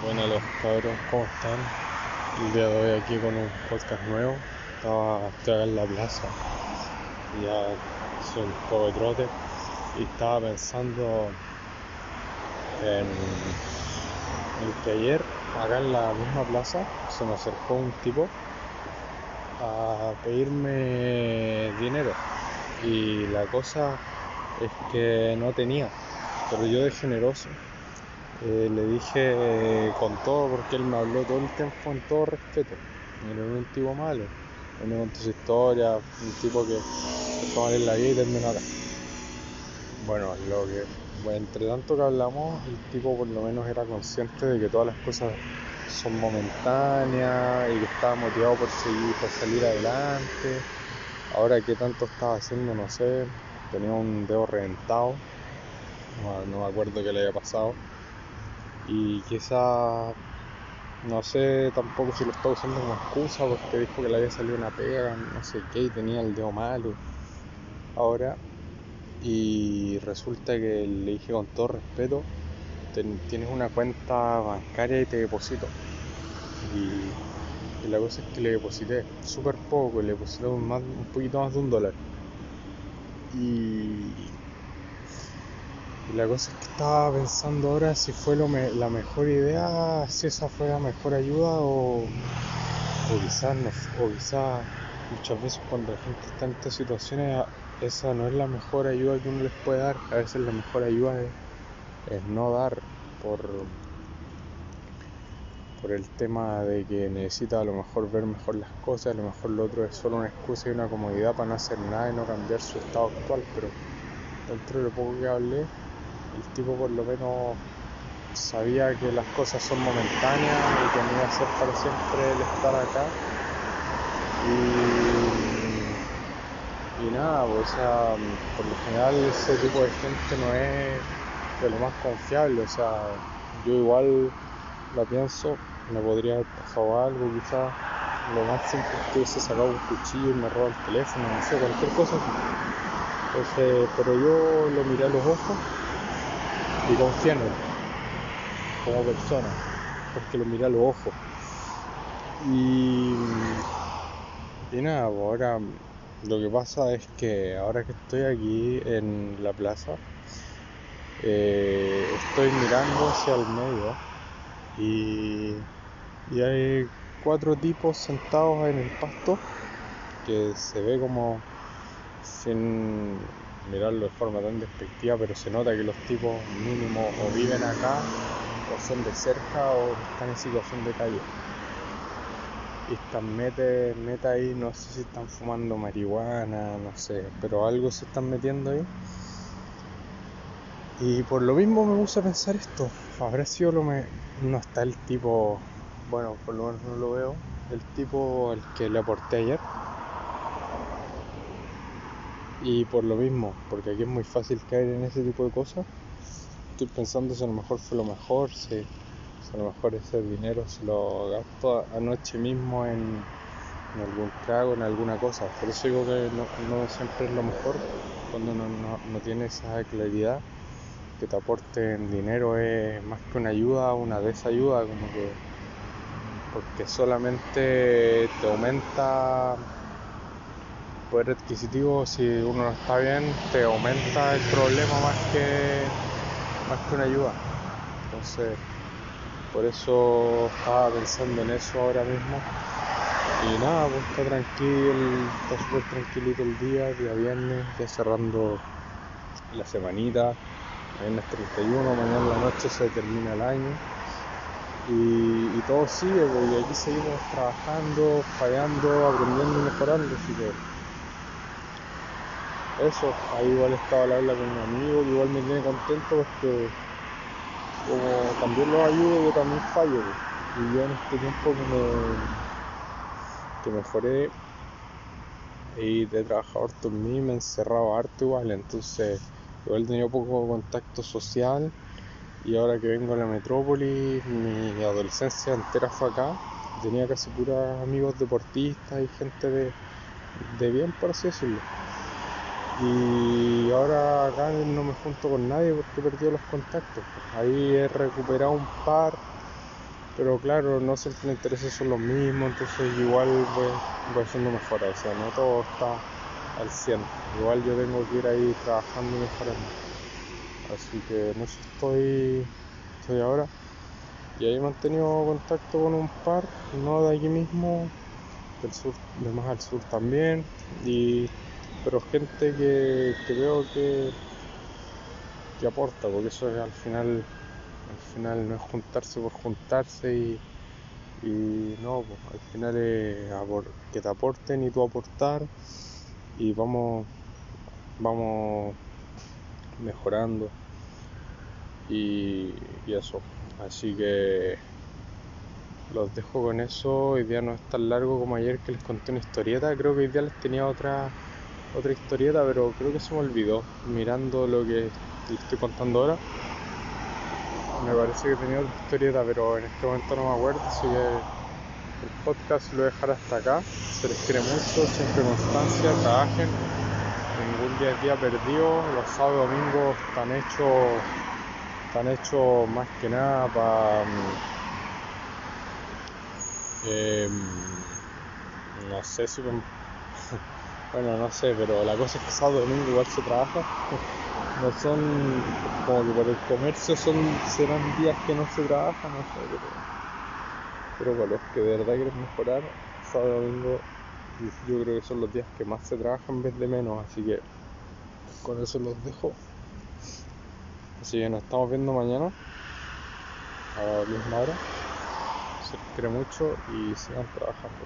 Bueno, los cabros, ¿cómo están? El día de hoy aquí con un podcast nuevo. Estaba, acá en la plaza, ya soy un poco de trote y estaba pensando en, en que ayer, acá en la misma plaza, se me acercó un tipo a pedirme dinero y la cosa es que no tenía, pero yo de generoso eh, le dije eh, con todo porque él me habló todo el tiempo en todo respeto. Era un tipo malo. Él me contó su historia, un tipo que empezó mal en la vida y terminó acá. Bueno, lo que, bueno, entre tanto que hablamos, el tipo por lo menos era consciente de que todas las cosas son momentáneas y que estaba motivado por seguir, por salir adelante. Ahora qué tanto estaba haciendo, no sé. Tenía un dedo reventado. No me acuerdo qué le había pasado y quizá no sé tampoco si lo estaba usando como excusa porque dijo que le había salido una pega, no sé qué, y tenía el dedo malo ahora. Y resulta que le dije con todo respeto, tienes una cuenta bancaria y te deposito. Y, y la cosa es que le deposité súper poco, le deposité más, un poquito más de un dólar. Y y la cosa es que estaba pensando ahora si fue lo la mejor idea, si esa fue la mejor ayuda o, o quizás no, o quizás muchas veces cuando la gente está en estas situaciones esa no es la mejor ayuda que uno les puede dar, a veces la mejor ayuda es, es no dar por por el tema de que necesita a lo mejor ver mejor las cosas, a lo mejor lo otro es solo una excusa y una comodidad para no hacer nada y no cambiar su estado actual, pero dentro de lo poco que hablé el tipo por lo menos sabía que las cosas son momentáneas y que no iba a ser para siempre el estar acá. Y, y nada, pues, o sea, por lo general ese tipo de gente no es de lo más confiable, o sea, yo igual la pienso, me podría haber pasado algo, quizás lo más simple es que hubiese sacado un cuchillo y me roba el teléfono, no sé, cualquier cosa. Entonces, pero yo lo miré a los ojos y él como persona, porque lo mira a los ojos. Y, y nada, pues ahora lo que pasa es que ahora que estoy aquí en la plaza, eh, estoy mirando hacia el medio y, y hay cuatro tipos sentados en el pasto que se ve como sin mirarlo de forma tan despectiva, pero se nota que los tipos mínimo o viven acá, o son de cerca, o están en situación de calle. Y están mete, meta ahí, no sé si están fumando marihuana, no sé, pero algo se están metiendo ahí. Y por lo mismo me puse a pensar esto. Habrá sido lo me... No está el tipo, bueno, por lo menos no lo veo, el tipo al que le aporté ayer y por lo mismo, porque aquí es muy fácil caer en ese tipo de cosas, estoy pensando si a lo mejor fue lo mejor, si, a lo mejor ese dinero se lo gasto anoche mismo en, algún trago, en alguna cosa. Por eso digo que no, siempre es lo mejor cuando no, no, tienes esa claridad que te aporten dinero es más que una ayuda, una desayuda, como que porque solamente te aumenta poder adquisitivo, si uno no está bien, te aumenta el problema más que, más que una ayuda. Entonces, por eso estaba pensando en eso ahora mismo. Y nada, pues está tranquilo, está súper tranquilito el día, día viernes, ya cerrando la semanita, mañana es 31, mañana en la noche se termina el año. Y, todo sigue, pues, y aquí seguimos trabajando, fallando, aprendiendo y mejorando, así que eso, ahí igual estaba la habla con un amigo igual me tiene contento porque como también los ayudo, yo también fallo. Y yo en este tiempo que me que mejoré y de trabajado harto en mí, me he encerrado harto igual, entonces igual tenido poco contacto social y ahora que vengo a la metrópoli, mi adolescencia entera fue acá, tenía casi puros amigos deportistas y gente de, de bien, por así decirlo. Y ahora acá no me junto con nadie porque he perdido los contactos. Ahí he recuperado un par pero claro, no siempre los intereses son los mismos, entonces igual voy, voy haciendo mejoras, o sea, no todo está al 100, igual yo tengo que ir ahí trabajando y mejorando. Así que en eso estoy, estoy ahora. Y ahí he mantenido contacto con un par, no de aquí mismo, del sur, de más al sur también, y, pero gente que, que veo que, que aporta, porque eso es al final al final no es juntarse por juntarse y, no, pues, al final es que te aporten y tú aportar y vamos, vamos mejorando y, eso. Así que los dejo con eso. Hoy día no es tan largo como ayer que les conté una historieta. Creo que hoy día les tenía otra otra historieta, pero creo que se me olvidó mirando lo que les estoy contando ahora me parece que tenía otra historieta, pero en este momento no me acuerdo, así que el podcast lo voy a dejar hasta acá. Se les quiere mucho, siempre constancia, trabajen. Ningún día es día perdido. Los sábados y domingos están hechos, están hechos más que nada para. Eh, no sé si. Bueno, no sé, pero la cosa es que sábado domingo igual se trabaja no son como que por el comercio son serán días que no se trabaja, no sé, pero, pero para los que de verdad quieren mejorar, sábado domingo yo creo que son los días que más se trabajan en vez de menos, así que con eso los dejo. Así que nos estamos viendo mañana a la misma hora. Se quiere mucho y sigan trabajando.